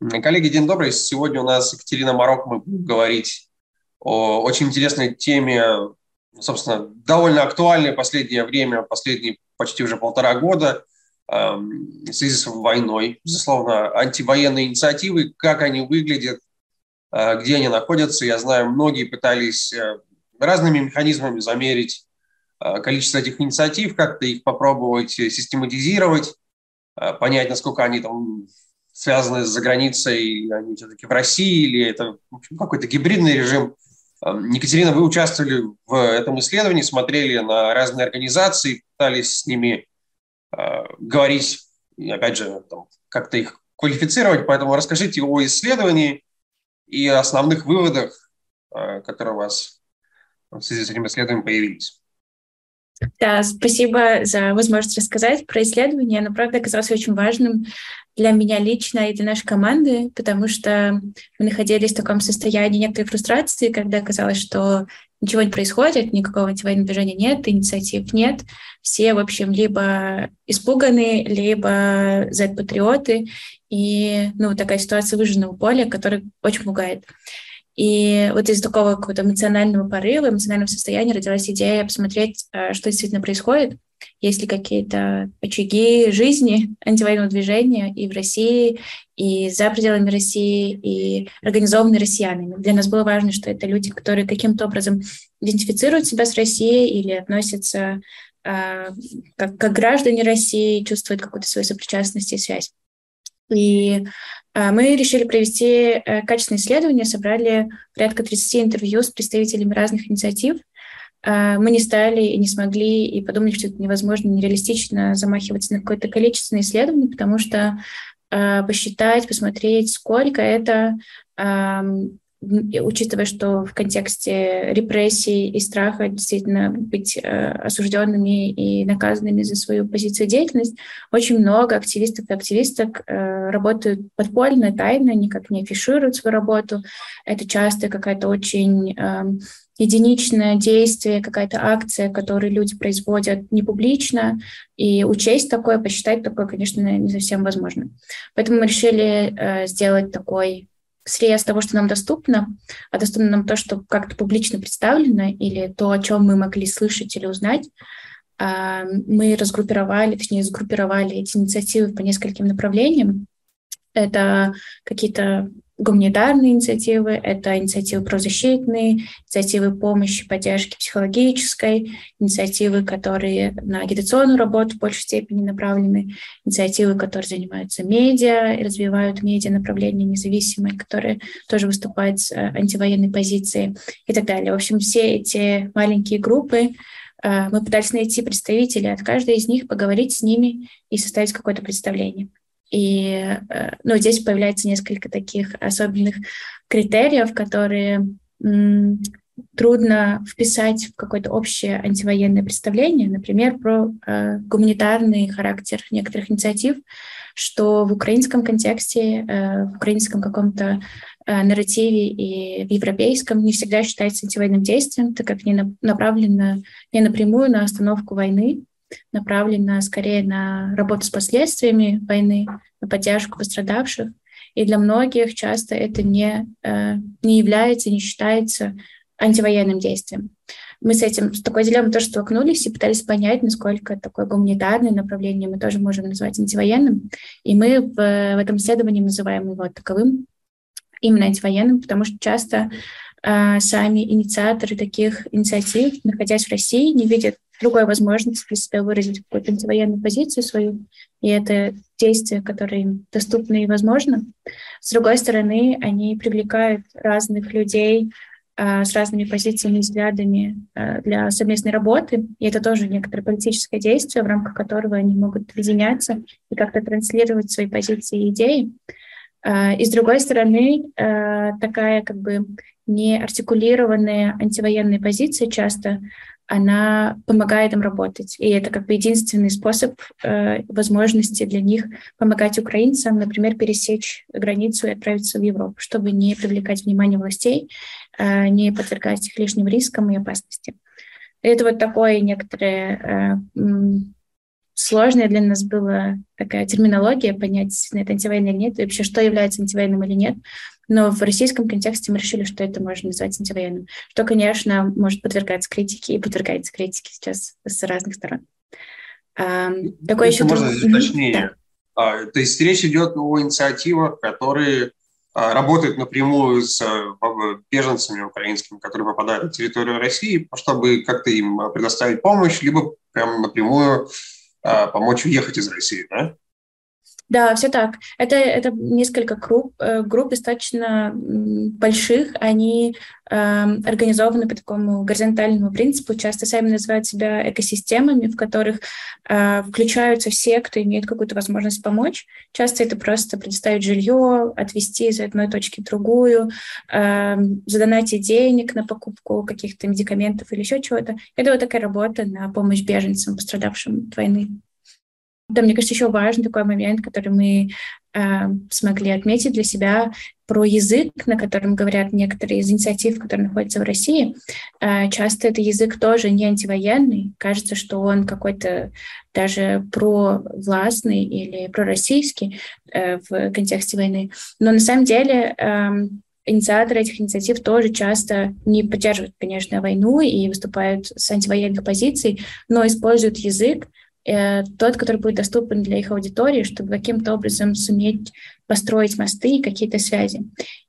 Коллеги, день добрый. Сегодня у нас Екатерина Марок. Мы будем говорить о очень интересной теме, собственно, довольно актуальной в последнее время, последние почти уже полтора года, эм, в связи с войной. Безусловно, антивоенные инициативы, как они выглядят, э, где они находятся. Я знаю, многие пытались э, разными механизмами замерить э, количество этих инициатив, как-то их попробовать систематизировать, понять, насколько они там связаны с заграницей, они все-таки в России, или это какой-то гибридный режим. Эм, Екатерина, вы участвовали в этом исследовании, смотрели на разные организации, пытались с ними э, говорить, и опять же, как-то их квалифицировать, поэтому расскажите о исследовании и основных выводах, э, которые у вас в связи с этим исследованием появились. Да, спасибо за возможность рассказать про исследование. Оно, правда, оказалось очень важным для меня лично и для нашей команды, потому что мы находились в таком состоянии некоторой фрустрации, когда казалось, что ничего не происходит, никакого антивоенного движения нет, инициатив нет. Все, в общем, либо испуганы, либо Z-патриоты. И ну, такая ситуация выжженного поля, которая очень пугает. И вот из такого какого-то эмоционального порыва, эмоционального состояния родилась идея посмотреть, э, что действительно происходит, есть ли какие-то очаги жизни антивоенного движения и в России, и за пределами России, и организованные россиянами. Для нас было важно, что это люди, которые каким-то образом идентифицируют себя с Россией или относятся э, как, как граждане России, чувствуют какую-то свою сопричастность и связь. И мы решили провести э, качественное исследование, собрали порядка 30 интервью с представителями разных инициатив. А, мы не стали и не смогли, и подумали, что это невозможно, нереалистично замахиваться на какое-то количественное исследование, потому что посчитать, посмотреть, сколько это учитывая, что в контексте репрессий и страха действительно быть э, осужденными и наказанными за свою позицию и деятельность, очень много активистов и активисток э, работают подпольно, тайно, никак не афишируют свою работу. Это часто какая-то очень э, единичное действие, какая-то акция, которую люди производят не публично, и учесть такое, посчитать такое, конечно, не совсем возможно. Поэтому мы решили э, сделать такой срез того, что нам доступно, а доступно нам то, что как-то публично представлено, или то, о чем мы могли слышать или узнать, а, мы разгруппировали, точнее, сгруппировали эти инициативы по нескольким направлениям. Это какие-то гуманитарные инициативы, это инициативы правозащитные, инициативы помощи, поддержки психологической, инициативы, которые на агитационную работу в большей степени направлены, инициативы, которые занимаются медиа и развивают медиа направления независимые, которые тоже выступают с э, антивоенной позицией и так далее. В общем, все эти маленькие группы э, мы пытались найти представителей от каждой из них, поговорить с ними и составить какое-то представление. И э, ну, здесь появляется несколько таких особенных критериев, которые трудно вписать в какое-то общее антивоенное представление, например, про э, гуманитарный характер некоторых инициатив, что в украинском контексте, э, в украинском каком-то э, нарративе и в европейском не всегда считается антивоенным действием, так как не на, направлено не напрямую на остановку войны, направлена скорее на работу с последствиями войны, на поддержку пострадавших. И для многих часто это не, э, не является, не считается антивоенным действием. Мы с этим, с такой дилеммой тоже столкнулись и пытались понять, насколько такое гуманитарное направление мы тоже можем назвать антивоенным. И мы в, в этом исследовании называем его таковым, именно антивоенным, потому что часто сами инициаторы таких инициатив, находясь в России, не видят другой возможности для себя выразить какую-то антивоенную позицию свою, и это действие, которое им доступно и возможно. С другой стороны, они привлекают разных людей а, с разными позициями и взглядами а, для совместной работы, и это тоже некоторое политическое действие, в рамках которого они могут объединяться и как-то транслировать свои позиции и идеи. И с другой стороны, такая как бы неартикулированная антивоенная позиция часто она помогает им работать. И это как бы единственный способ э, возможности для них помогать украинцам, например, пересечь границу и отправиться в Европу, чтобы не привлекать внимание властей, э, не подвергать их лишним рискам и опасности. Это вот такое некоторое э, сложная для нас была такая терминология, понять, это антивоенный или нет, и вообще, что является антивоенным или нет. Но в российском контексте мы решили, что это можно назвать антивоенным, что, конечно, может подвергаться критике и подвергается критике сейчас с разных сторон. А, такое еще... Можно здесь уточнение? Да. А, то есть речь идет о инициативах, которые а, работают напрямую с беженцами украинскими, которые попадают на территорию России, чтобы как-то им предоставить помощь, либо прям напрямую помочь уехать из России, да? Да, все так. Это, это несколько групп, э, групп достаточно больших. Они э, организованы по такому горизонтальному принципу. Часто сами называют себя экосистемами, в которых э, включаются все, кто имеет какую-то возможность помочь. Часто это просто предоставить жилье, отвезти из одной точки в другую, э, задонатить денег на покупку каких-то медикаментов или еще чего-то. Это вот такая работа на помощь беженцам, пострадавшим от войны. Да, мне кажется, еще важный такой момент, который мы э, смогли отметить для себя про язык, на котором говорят некоторые из инициатив, которые находятся в России. Э, часто это язык тоже не антивоенный. Кажется, что он какой-то даже провластный или пророссийский э, в контексте войны. Но на самом деле э, инициаторы этих инициатив тоже часто не поддерживают, конечно, войну и выступают с антивоенных позиций, но используют язык, Э, тот, который будет доступен для их аудитории, чтобы каким-то образом суметь построить мосты и какие-то связи.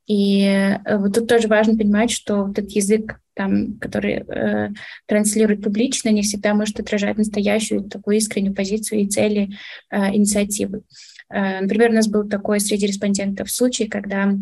И э, вот тут тоже важно понимать, что вот этот язык, там, который э, транслирует публично, не всегда может отражать настоящую такую искреннюю позицию и цели э, инициативы. Э, например, у нас был такой среди респондентов случай, когда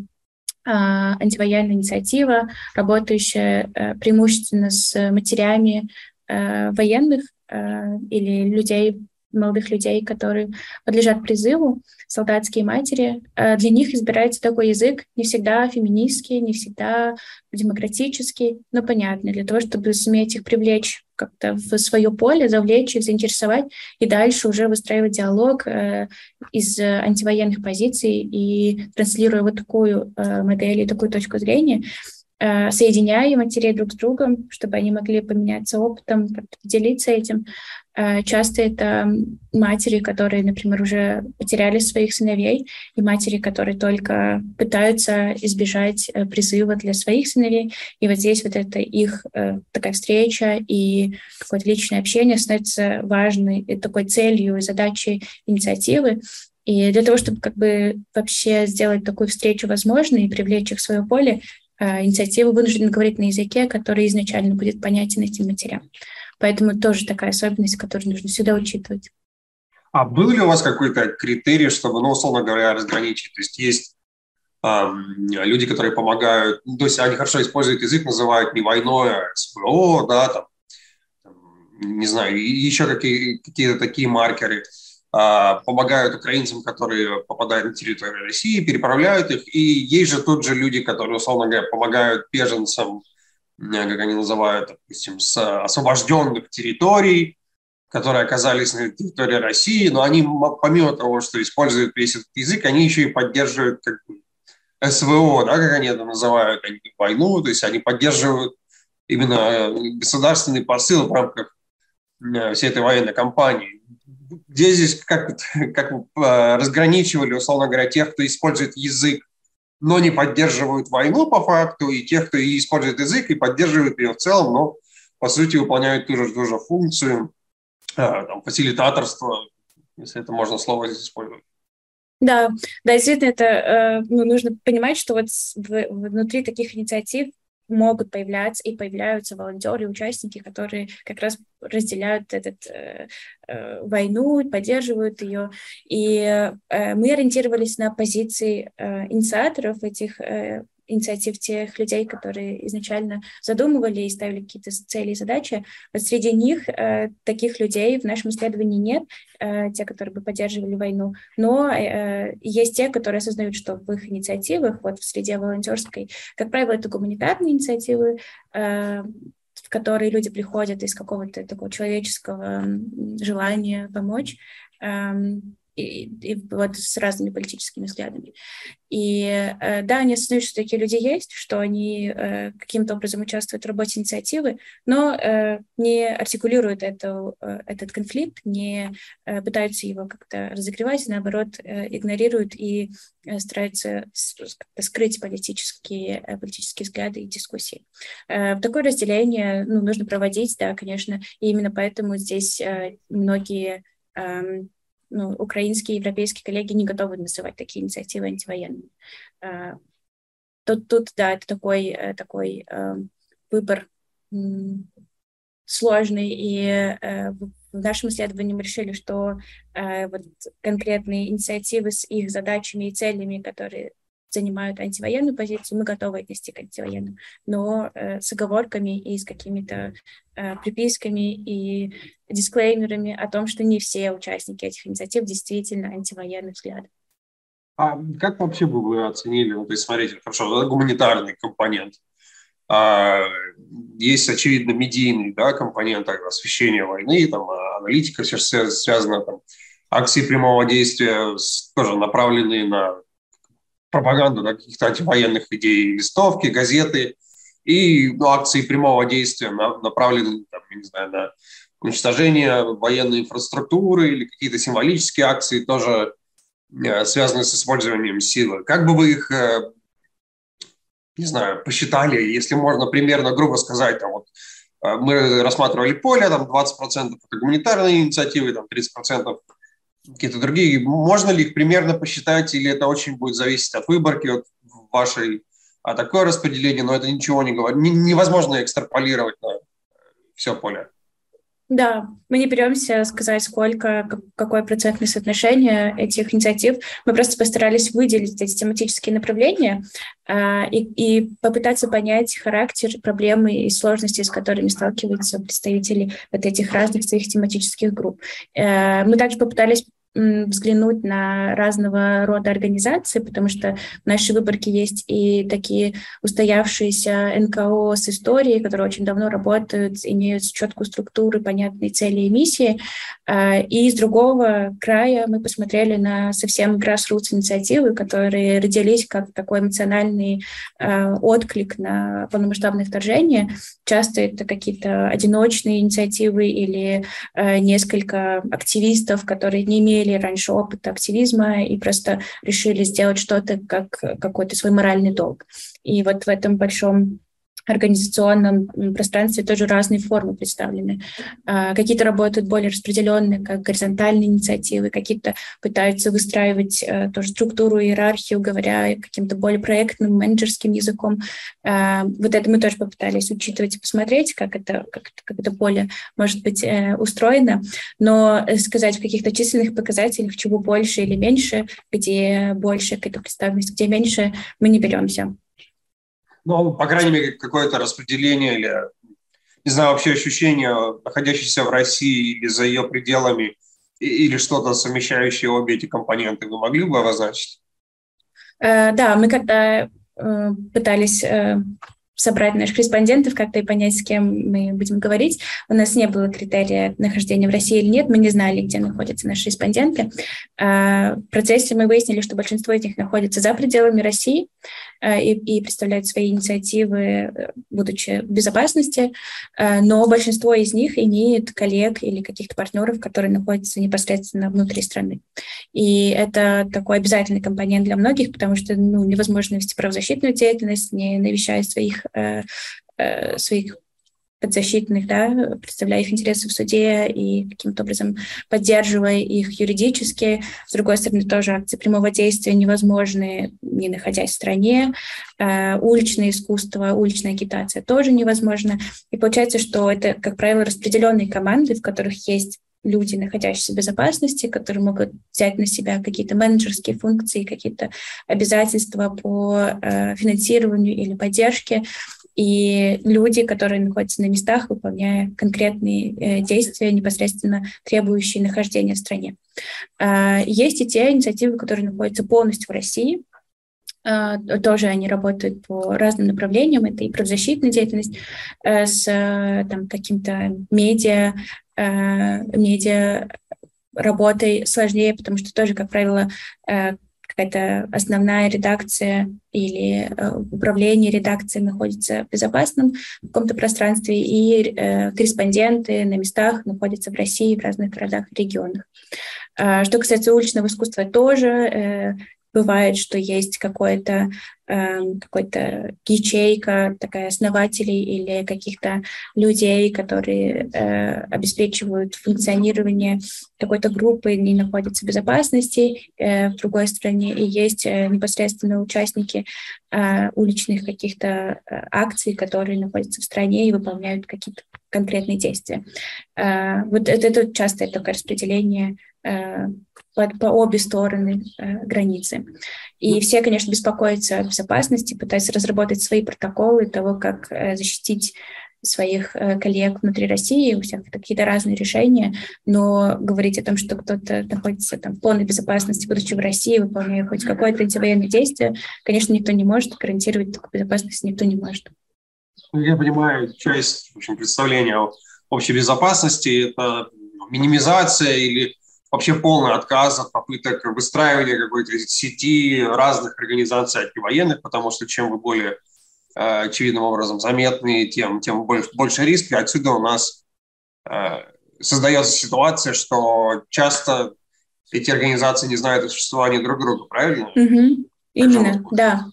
антивоенная инициатива, работающая преимущественно с матерями военных, Э, или людей, молодых людей, которые подлежат призыву, солдатские матери, э, для них избирается такой язык не всегда феминистский, не всегда демократический, но понятный, для того, чтобы суметь их привлечь как-то в свое поле, завлечь их, заинтересовать и дальше уже выстраивать диалог э, из антивоенных позиций и транслируя вот такую э, модель и такую точку зрения, Э, соединяя матерей друг с другом, чтобы они могли поменяться опытом, поделиться этим. Э, часто это матери, которые, например, уже потеряли своих сыновей, и матери, которые только пытаются избежать э, призыва для своих сыновей. И вот здесь вот это их такая встреча и какое-то личное общение становится важной такой целью и задачей инициативы. И для того, чтобы как бы вообще сделать такую встречу возможной и привлечь их в свое поле, инициатива вынуждена говорить на языке, который изначально будет понятен этим матерям. Поэтому тоже такая особенность, которую нужно всегда учитывать. А был ли у вас какой-то критерий, чтобы, ну, условно говоря, разграничить? То есть есть люди, которые помогают, ну, то есть они хорошо используют язык, называют не войной, а СВО, да, там, не знаю, еще какие, какие-то такие маркеры – помогают украинцам, которые попадают на территорию России, переправляют их. И есть же тут же люди, которые, условно говоря, помогают беженцам, как они называют, допустим, с освобожденных территорий, которые оказались на территории России, но они, помимо того, что используют весь этот язык, они еще и поддерживают как бы, СВО, да, как они это называют, они войну, то есть они поддерживают именно государственный посыл в рамках всей этой военной кампании где здесь как, как разграничивали, условно говоря, тех, кто использует язык, но не поддерживают войну по факту, и тех, кто использует язык и поддерживает ее в целом, но по сути выполняют ту же, ту же функцию а, там, фасилитаторства, если это можно слово здесь использовать. Да, да, действительно, это э, ну, нужно понимать, что вот внутри таких инициатив могут появляться и появляются волонтеры, участники, которые как раз разделяют этот э, э, войну, поддерживают ее. И э, мы ориентировались на позиции э, инициаторов этих э, инициатив тех людей, которые изначально задумывали и ставили какие-то цели и задачи. Вот среди них э, таких людей в нашем исследовании нет, э, те, которые бы поддерживали войну, но э, есть те, которые осознают, что в их инициативах, вот в среде волонтерской, как правило, это гуманитарные инициативы, э, в которые люди приходят из какого-то такого человеческого желания помочь. Эм, и, и вот с разными политическими взглядами. И э, да, они осознают, что такие люди есть, что они э, каким-то образом участвуют в работе инициативы, но э, не артикулируют это, э, этот конфликт, не э, пытаются его как-то разогревать, наоборот, э, игнорируют и э, стараются скрыть политические, э, политические взгляды и дискуссии. Э, такое разделение ну, нужно проводить, да, конечно, и именно поэтому здесь э, многие эм, ну, украинские и европейские коллеги не готовы называть такие инициативы антивоенными. А, тут, тут да, это такой, э, такой э, выбор сложный, и э, в нашем исследовании мы решили, что вот конкретные инициативы с их задачами и целями, которые занимают антивоенную позицию, мы готовы отнести к антивоенным, но э, с оговорками и с какими-то э, приписками и дисклеймерами о том, что не все участники этих инициатив действительно антивоенных взглядов. А как вообще бы вы оценили, ну, то есть, смотрите, хорошо, гуманитарный компонент, а, есть, очевидно, медийный да, компонент освещения войны, там, аналитика все связана, там, акции прямого действия тоже направленные на пропаганду да, каких-то антивоенных идей, листовки, газеты и ну, акции прямого действия на, направлены там, не знаю, на уничтожение военной инфраструктуры или какие-то символические акции тоже э, связанные с использованием силы. Как бы вы их, э, не знаю, посчитали, если можно примерно грубо сказать, там, вот, э, мы рассматривали поле, там 20% это гуманитарные инициативы, там 30% какие-то другие. Можно ли их примерно посчитать, или это очень будет зависеть от выборки, от вашей, а такое распределение, но это ничего не говорит. Невозможно экстраполировать на все поле. Да, мы не беремся сказать, сколько, какое процентное соотношение этих инициатив. Мы просто постарались выделить эти тематические направления э, и, и попытаться понять характер, проблемы и сложности, с которыми сталкиваются представители вот этих разных своих тематических групп. Э, мы также попытались взглянуть на разного рода организации, потому что в нашей выборке есть и такие устоявшиеся НКО с историей, которые очень давно работают, имеют четкую структуру, понятные цели и миссии. А, и с другого края мы посмотрели на совсем grassroots инициативы, которые родились как такой эмоциональный а, отклик на полномасштабное вторжение. Часто это какие-то одиночные инициативы или а, несколько активистов, которые не имели имели раньше опыт активизма и просто решили сделать что-то как какой-то свой моральный долг. И вот в этом большом организационном пространстве тоже разные формы представлены. А, какие-то работают более распределенные, как горизонтальные инициативы, какие-то пытаются выстраивать э, тоже структуру, иерархию, говоря каким-то более проектным, менеджерским языком. А, вот это мы тоже попытались учитывать и посмотреть, как это, как, как это поле может быть э, устроено. Но сказать в каких-то численных показателях, чего больше или меньше, где больше какая-то представленность, где меньше, мы не беремся ну, по крайней мере, какое-то распределение или, не знаю, вообще ощущение, находящееся в России или за ее пределами, или что-то совмещающее обе эти компоненты, вы могли бы обозначить? Э, да, мы когда э, пытались э, собрать наших респондентов, как-то и понять, с кем мы будем говорить. У нас не было критерия нахождения в России или нет, мы не знали, где находятся наши респонденты. В процессе мы выяснили, что большинство из них находится за пределами России, Э, и, и представляют свои инициативы, э, будучи в безопасности, э, но большинство из них имеет коллег или каких-то партнеров, которые находятся непосредственно внутри страны. И это такой обязательный компонент для многих, потому что ну, невозможно вести правозащитную деятельность, не навещая своих своих подзащитных, да, представляя их интересы в суде и каким-то образом поддерживая их юридически. С другой стороны, тоже акции прямого действия невозможны, не находясь в стране. Э, уличное искусство, уличная агитация тоже невозможно. И получается, что это, как правило, распределенные команды, в которых есть люди, находящиеся в безопасности, которые могут взять на себя какие-то менеджерские функции, какие-то обязательства по э, финансированию или поддержке и люди, которые находятся на местах, выполняя конкретные э, действия, непосредственно требующие нахождения в стране. Э, есть и те инициативы, которые находятся полностью в России, Uh, тоже они работают по разным направлениям. Это и правозащитная деятельность uh, с uh, там, каким-то медиа, медиа работой сложнее, потому что тоже, как правило, какая-то основная редакция или э, управление редакцией находится в безопасном каком-то пространстве, и э, корреспонденты на местах находятся в России, в разных городах и регионах. А, что касается уличного искусства, тоже э, бывает, что есть какое-то Эм, какой-то ячейка, такая основателей или каких-то людей, которые э, обеспечивают функционирование какой-то группы, не находятся в безопасности э, в другой стране, и есть э, непосредственно участники э, уличных каких-то э, акций, которые находятся в стране и выполняют какие-то конкретные действия. Э, вот это, это частое такое распределение э, по, по обе стороны э, границы. И все, конечно, беспокоятся о безопасности, пытаются разработать свои протоколы того, как э, защитить своих э, коллег внутри России, у всех какие-то разные решения, но говорить о том, что кто-то находится там в полной безопасности, будучи в России, выполняя хоть какое-то антивоенное действие, конечно, никто не может, гарантировать такую безопасность никто не может. Ну, я понимаю, часть в общем, представления о общей безопасности – это минимизация или вообще полный отказ от попыток выстраивания какой-то сети разных организаций антивоенных, потому что чем вы более э, очевидным образом заметны, тем, тем больше, больше риски. Отсюда у нас э, создается ситуация, что часто эти организации не знают о существовании друг друга, правильно? Угу. Именно, да.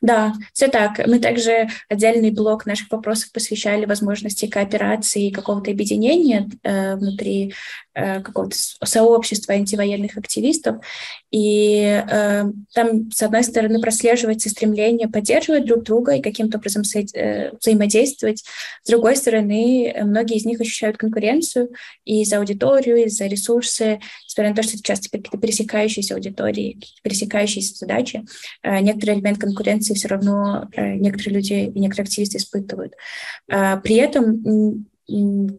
Да, все так. Мы также отдельный блок наших вопросов посвящали возможности кооперации и какого-то объединения э, внутри э, какого-то сообщества антивоенных активистов. И э, там, с одной стороны, прослеживается стремление поддерживать друг друга и каким-то образом со- э, взаимодействовать. С другой стороны, многие из них ощущают конкуренцию и за аудиторию, и за ресурсы, несмотря на то, что это часто какие-то пересекающиеся аудитории, пересекающиеся задачи. Э, некоторый элемент конкуренции конкуренции все равно э, некоторые люди и некоторые активисты испытывают. А, при этом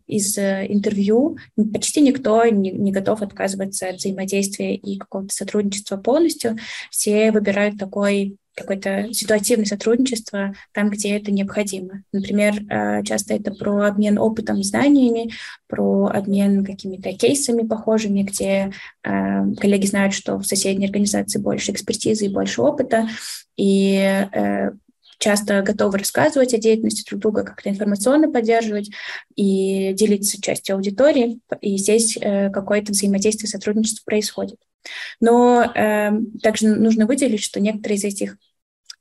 из э, интервью почти никто не, не готов отказываться от взаимодействия и какого-то сотрудничества полностью. Все выбирают такой какое-то ситуативное сотрудничество там, где это необходимо. Например, э, часто это про обмен опытом, знаниями, про обмен какими-то кейсами похожими, где э, коллеги знают, что в соседней организации больше экспертизы и больше опыта, и э, часто готовы рассказывать о деятельности друг друга, как-то информационно поддерживать и делиться частью аудитории. И здесь какое-то взаимодействие, сотрудничество происходит. Но э, также нужно выделить, что некоторые из этих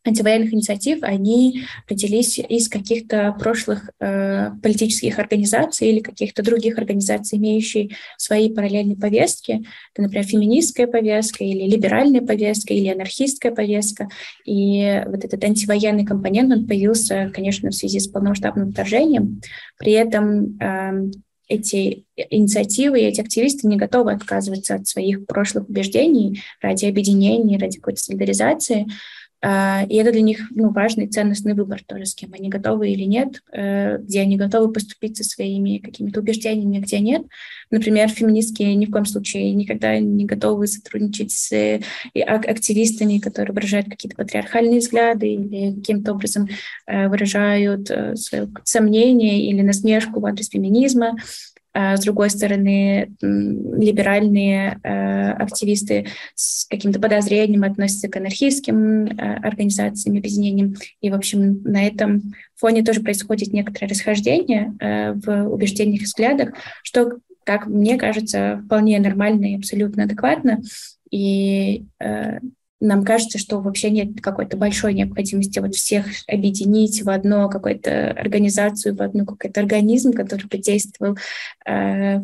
антивоенных инициатив, они родились из каких-то прошлых э, политических организаций или каких-то других организаций, имеющих свои параллельные повестки. Это, например, феминистская повестка или либеральная повестка или анархистская повестка. И вот этот антивоенный компонент, он появился, конечно, в связи с полномасштабным вторжением. При этом э, эти инициативы и эти активисты не готовы отказываться от своих прошлых убеждений ради объединения, ради какой-то солидаризации. А, и это для них ну, важный ценностный выбор тоже, с кем они готовы или нет, э, где они готовы поступить со своими какими-то убеждениями, где нет. Например, феминистки ни в коем случае никогда не готовы сотрудничать с э, активистами, которые выражают какие-то патриархальные взгляды или каким-то образом э, выражают свое сомнение или насмешку в адрес феминизма. А с другой стороны, либеральные э, активисты с каким-то подозрением относятся к анархистским э, организациям, объединениям. И, в общем, на этом фоне тоже происходит некоторое расхождение э, в убеждениях и взглядах, что, как мне кажется, вполне нормально и абсолютно адекватно. И нам кажется, что вообще нет какой-то большой необходимости вот всех объединить в одну какую-то организацию, в одну какой-то организм, который бы действовал э,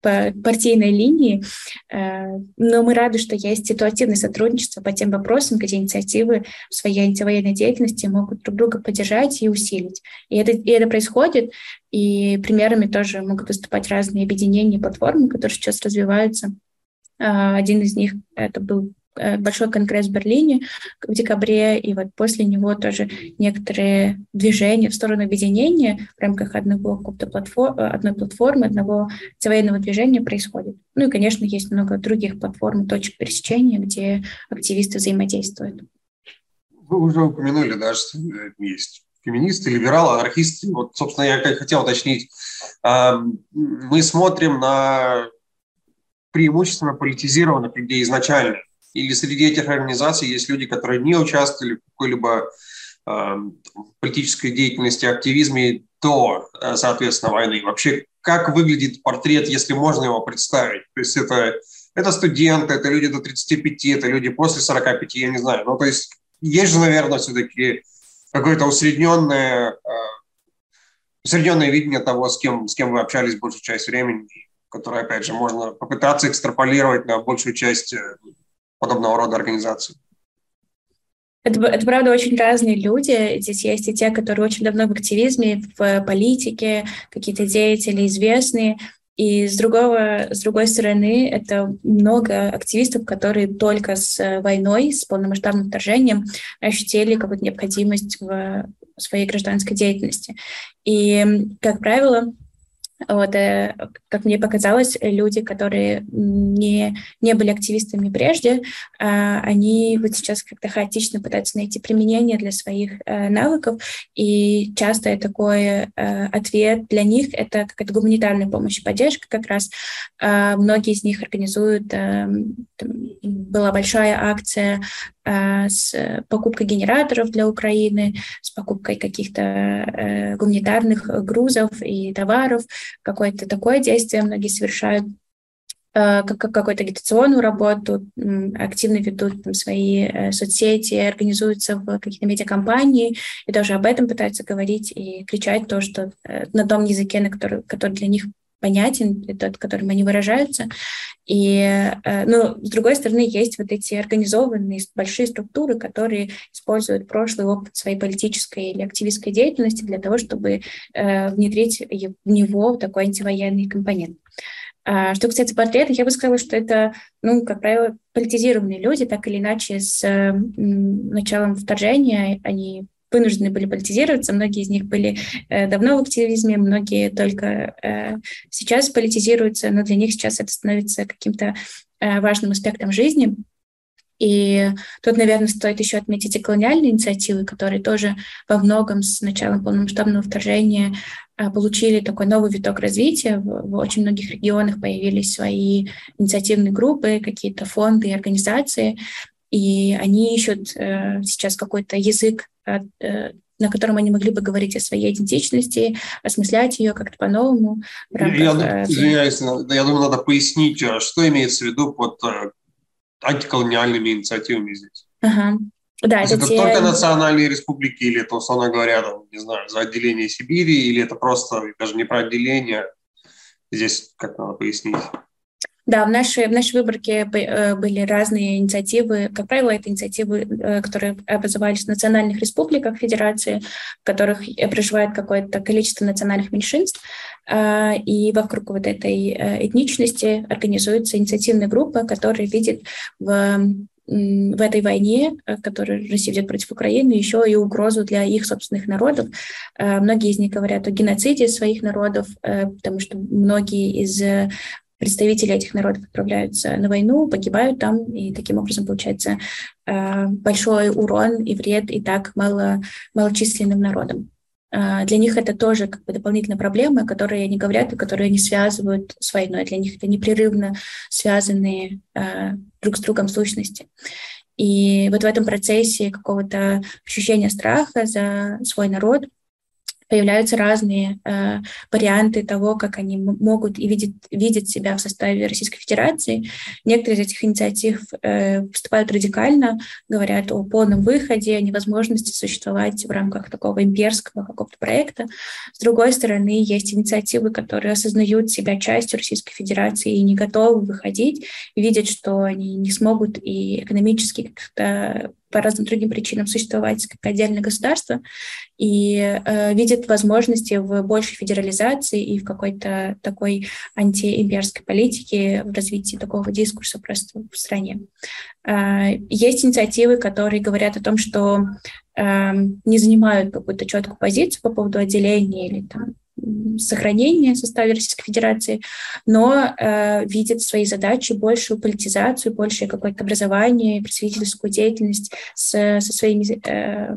по партийной линии, э, но мы рады, что есть ситуативное сотрудничество по тем вопросам, где инициативы в своей антивоенной деятельности могут друг друга поддержать и усилить. И это, и это происходит, и примерами тоже могут выступать разные объединения, платформы, которые сейчас развиваются. Э, один из них это был большой конгресс в Берлине в декабре, и вот после него тоже некоторые движения в сторону объединения в рамках одного платформ, одной платформы, одного военного движения происходит. Ну и, конечно, есть много других платформ, точек пересечения, где активисты взаимодействуют. Вы уже упомянули, да, что есть феминисты, либералы, анархисты. Вот, собственно, я хотел уточнить. Мы смотрим на преимущественно политизированных людей изначально. Или среди этих организаций есть люди, которые не участвовали в какой-либо э, политической деятельности, активизме до, э, соответственно, войны. Вообще, как выглядит портрет, если можно его представить? То есть это, это студенты, это люди до 35, это люди после 45, я не знаю. Ну, то есть есть же, наверное, все-таки какое-то усредненное, э, усредненное видение того, с кем, с кем вы общались большую часть времени, которое, опять же, можно попытаться экстраполировать на большую часть э, подобного рода организаций. Это, это, правда, очень разные люди. Здесь есть и те, которые очень давно в активизме, в политике, какие-то деятели известные. И с, другого, с другой стороны, это много активистов, которые только с войной, с полномасштабным вторжением ощутили какую-то необходимость в своей гражданской деятельности. И, как правило, вот, э, как мне показалось, люди, которые не, не были активистами прежде, а, они вот сейчас как-то хаотично пытаются найти применение для своих э, навыков, и часто такой э, ответ для них — это какая-то гуманитарная помощь и поддержка как раз. А, многие из них организуют, была большая акция с покупкой генераторов для Украины, с покупкой каких-то гуманитарных грузов и товаров, какое-то такое действие многие совершают, э, какую-то агитационную работу, активно ведут там, свои э, соцсети, организуются в какие-то медиакомпании и даже об этом пытаются говорить и кричать то, что э, на том языке, на который, который для них понятен, тот, которым они выражаются. И, э, ну, с другой стороны, есть вот эти организованные большие структуры, которые используют прошлый опыт своей политической или активистской деятельности для того, чтобы э, внедрить в него такой антивоенный компонент. А, что касается портрета, я бы сказала, что это, ну, как правило, политизированные люди, так или иначе, с началом вторжения они вынуждены были политизироваться. Многие из них были э, давно в активизме, многие только э, сейчас политизируются, но для них сейчас это становится каким-то э, важным аспектом жизни. И тут, наверное, стоит еще отметить и колониальные инициативы, которые тоже во многом с началом полномасштабного вторжения получили такой новый виток развития. В, очень многих регионах появились свои инициативные группы, какие-то фонды и организации, и они ищут э, сейчас какой-то язык Э, на котором они могли бы говорить о своей идентичности, осмыслять ее как-то по-новому. Я, э, извиняюсь, я думаю, надо пояснить, а что имеется в виду под э, антиколониальными инициативами здесь. Ага. Да, это, это те... только национальные республики, или это, условно говоря, там, не знаю, за отделение Сибири, или это просто даже не про отделение. Здесь как надо пояснить. Да, в нашей, в нашей выборке э, были разные инициативы. Как правило, это инициативы, э, которые образовались в национальных республиках Федерации, в которых проживает какое-то количество национальных меньшинств. А, и вокруг вот этой э, этничности организуется инициативная группа, которая видит в в этой войне, которую Россия ведет против Украины, еще и угрозу для их собственных народов. Многие из них говорят о геноциде своих народов, потому что многие из представители этих народов отправляются на войну, погибают там, и таким образом получается э, большой урон и вред и так мало, малочисленным народам. Э, для них это тоже как бы дополнительная проблема, которые они говорят и которые они связывают с войной. Для них это непрерывно связанные э, друг с другом сущности. И вот в этом процессе какого-то ощущения страха за свой народ – появляются разные э, варианты того, как они могут и видят, видят себя в составе Российской Федерации. Некоторые из этих инициатив э, выступают радикально, говорят о полном выходе, о невозможности существовать в рамках такого имперского какого-то проекта. С другой стороны, есть инициативы, которые осознают себя частью Российской Федерации и не готовы выходить, видят, что они не смогут и экономически как-то по разным другим причинам существовать как отдельное государство и э, видит возможности в большей федерализации и в какой-то такой антиимперской политике, в развитии такого дискурса просто в стране. Э, есть инициативы, которые говорят о том, что э, не занимают какую-то четкую позицию по поводу отделения или там, сохранения в составе Российской Федерации, но э, видит свои задачи большую политизацию, большее какое-то образование, представительскую деятельность с, со своими э,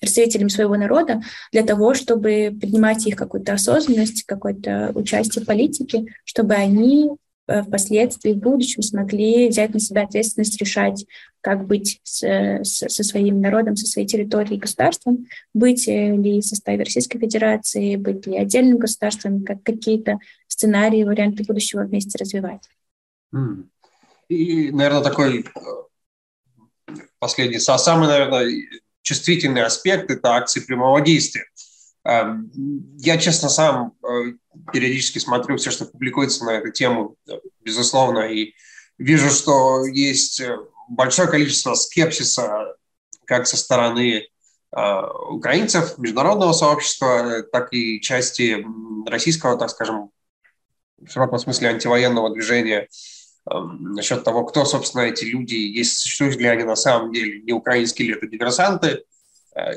представителями своего народа для того, чтобы поднимать их какую-то осознанность, какое-то участие в политике, чтобы они впоследствии, в будущем смогли взять на себя ответственность решать, как быть с, с, со своим народом, со своей территорией государством, быть ли в составе Российской Федерации, быть ли отдельным государством, как какие-то сценарии, варианты будущего вместе развивать. И, наверное, такой последний, самый, наверное, чувствительный аспект – это акции прямого действия. Эм, я, честно, сам э, периодически смотрю все, что публикуется на эту тему, безусловно, и вижу, что есть э, большое количество скепсиса как со стороны э, украинцев, международного сообщества, так и части российского, так скажем, в широком смысле антивоенного движения эм, насчет того, кто, собственно, эти люди, есть, существуют ли они на самом деле, не украинские ли это диверсанты, Э,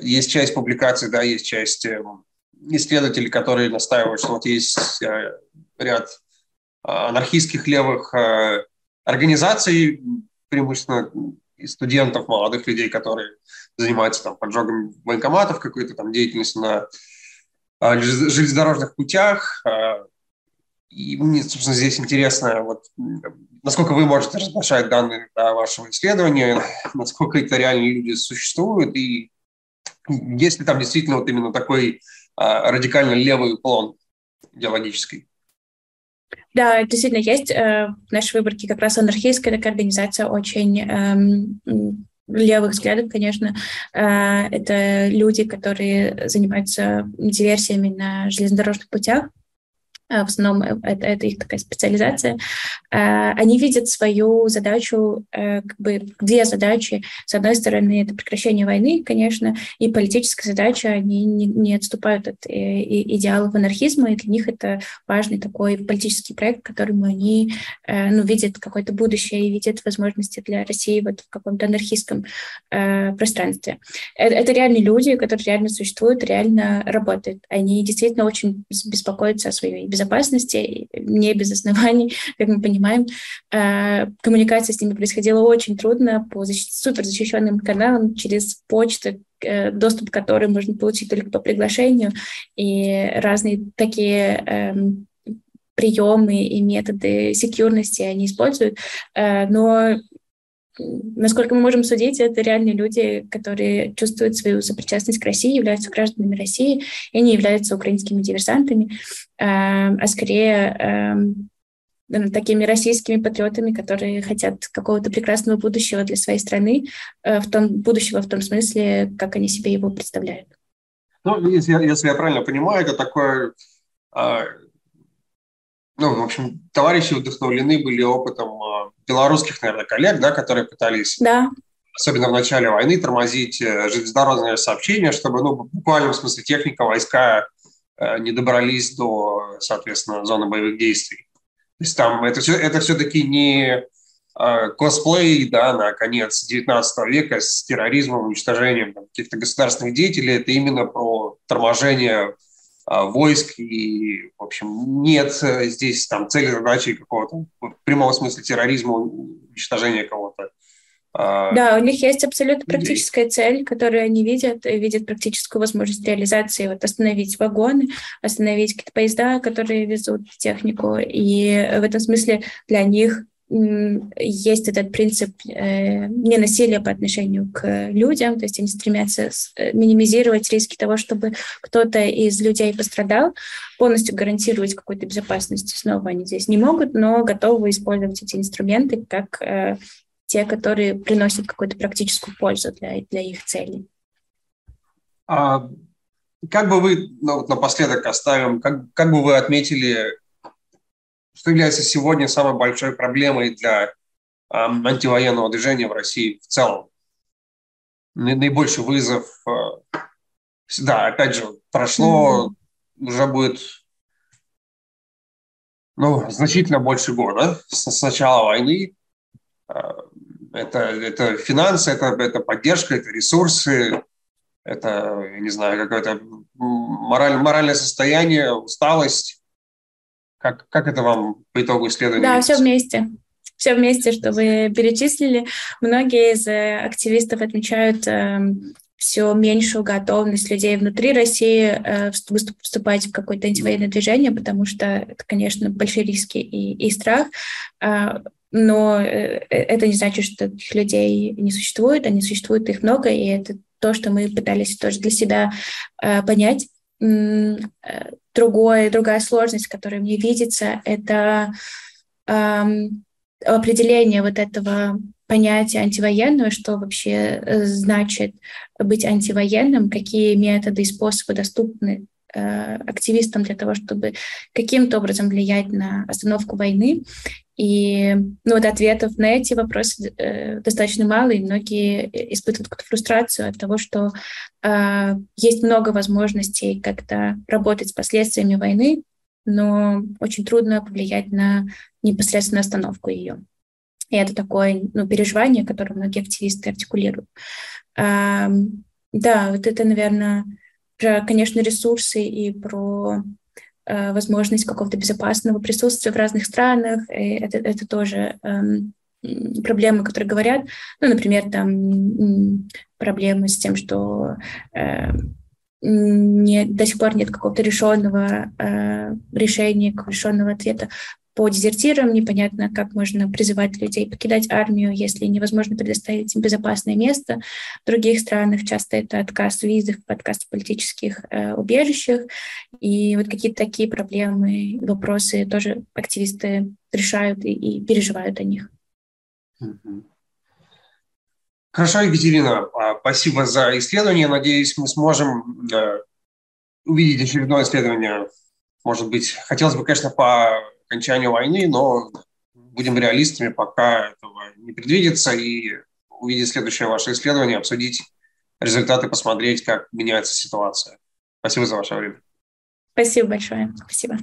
есть часть публикаций, да, есть часть эм, исследователей, которые настаивают, что вот есть э, ряд э, анархистских левых организаций, преимущественно студентов, молодых людей, которые занимаются там поджогом военкоматов, какой-то там деятельностью на железнодорожных путях. И мне, собственно, здесь интересно, вот, насколько вы можете разглашать данные да, вашего исследования, насколько это реальные люди существуют, и есть ли там действительно вот именно такой а, радикально левый уклон идеологический? Да, действительно есть. Э, в нашей выборке как раз анархистская такая организация очень эм, левых взглядов, конечно. Э, это люди, которые занимаются диверсиями на железнодорожных путях. Э, в основном э, это, это их такая специализация, э, они видят свою задачу, как бы две задачи. С одной стороны, это прекращение войны, конечно, и политическая задача, они не, не отступают от идеалов анархизма, и для них это важный такой политический проект, которому они ну, видят какое-то будущее и видят возможности для России вот в каком-то анархистском пространстве. Это, это реальные люди, которые реально существуют, реально работают. Они действительно очень беспокоятся о своей безопасности, не без оснований, как мы понимаем. Э, коммуникация с ними происходила очень трудно по защ... суперзащищенным каналам через почту, э, доступ к которой можно получить только по приглашению, и разные такие эм, приемы и методы секьюрности они используют, э, но насколько мы можем судить, это реальные люди, которые чувствуют свою сопричастность к России, являются гражданами России и не являются украинскими диверсантами, эм, а скорее эм, такими российскими патриотами, которые хотят какого-то прекрасного будущего для своей страны, э, в том будущего в том смысле, как они себе его представляют. Ну, если, если я правильно понимаю, это такое а, ну, в общем, товарищи вдохновлены были опытом а, белорусских, наверное, коллег, да, которые пытались, да. особенно в начале войны, тормозить э, железнодорожное сообщение, чтобы, ну, в буквальном смысле техника, войска э, не добрались до, соответственно, зоны боевых действий. То есть там это, все, это все-таки не э, косплей, да, на конец 19 века с терроризмом, уничтожением каких-то государственных деятелей, это именно про торможение войск, и, в общем, нет э, здесь там цели, задачи какого-то в прямом смысле терроризма, уничтожения кого-то. А, да, у них есть абсолютно практическая цель, которую они видят, и видят практическую возможность реализации, вот остановить вагоны, остановить какие-то поезда, которые везут технику, и в этом смысле для них есть этот принцип э, ненасилия по отношению к людям, то есть они стремятся э, минимизировать риски того, чтобы кто-то из людей пострадал, полностью гарантировать какую-то безопасность снова они здесь не могут, но готовы использовать эти инструменты как э, те, которые приносят какую-то практическую пользу для, для их целей. А как бы вы, ну, вот напоследок оставим, как, как бы вы отметили что является сегодня самой большой проблемой для антивоенного движения в России в целом. Наибольший вызов, э, да, опять же, прошло mm-hmm. уже будет ну, значительно больше года с, начала войны. Э, это, это финансы, это, это поддержка, это ресурсы, это, я не знаю, какое-то мораль, моральное состояние, усталость. Как, как это вам по итогу исследования? Да, все вместе. Все вместе, что вы перечислили. Многие из э, активистов отмечают э, все меньшую готовность людей внутри России э, вступать в какое-то антивоенное движение, потому что это, конечно, большие риски и, и страх. А, но э, это не значит, что таких людей не существует, они существуют, их много, и это то, что мы пытались тоже для себя э, понять. Другое, другая сложность, которая мне видится, это определение вот этого понятие антивоенного, что вообще э, значит быть антивоенным, какие методы и способы доступны э, активистам для того, чтобы каким-то образом влиять на остановку войны. И ну, вот ответов на эти вопросы э, достаточно мало, и многие испытывают какую-то фрустрацию от того, что э, есть много возможностей как-то работать с последствиями войны, но очень трудно повлиять на непосредственную остановку ее. И это такое ну, переживание, которое многие активисты артикулируют. А, да, вот это, наверное, про, конечно, ресурсы и про возможность какого-то безопасного присутствия в разных странах. И это, это тоже а, проблемы, которые говорят. Ну, например, там проблемы с тем, что э, не, до сих пор нет какого-то решенного э, решения, решенного ответа по дезертирам, непонятно, как можно призывать людей покидать армию, если невозможно предоставить им безопасное место. В других странах часто это отказ в визах, отказ в политических э, убежищах. И вот какие-то такие проблемы, вопросы тоже активисты решают и, и переживают о них. Хорошо, Екатерина, а, спасибо за исследование. Надеюсь, мы сможем э, увидеть очередное исследование. Может быть, хотелось бы, конечно, по окончанию войны, но будем реалистами, пока этого не предвидится, и увидеть следующее ваше исследование, обсудить результаты, посмотреть, как меняется ситуация. Спасибо за ваше время. Спасибо большое. Спасибо.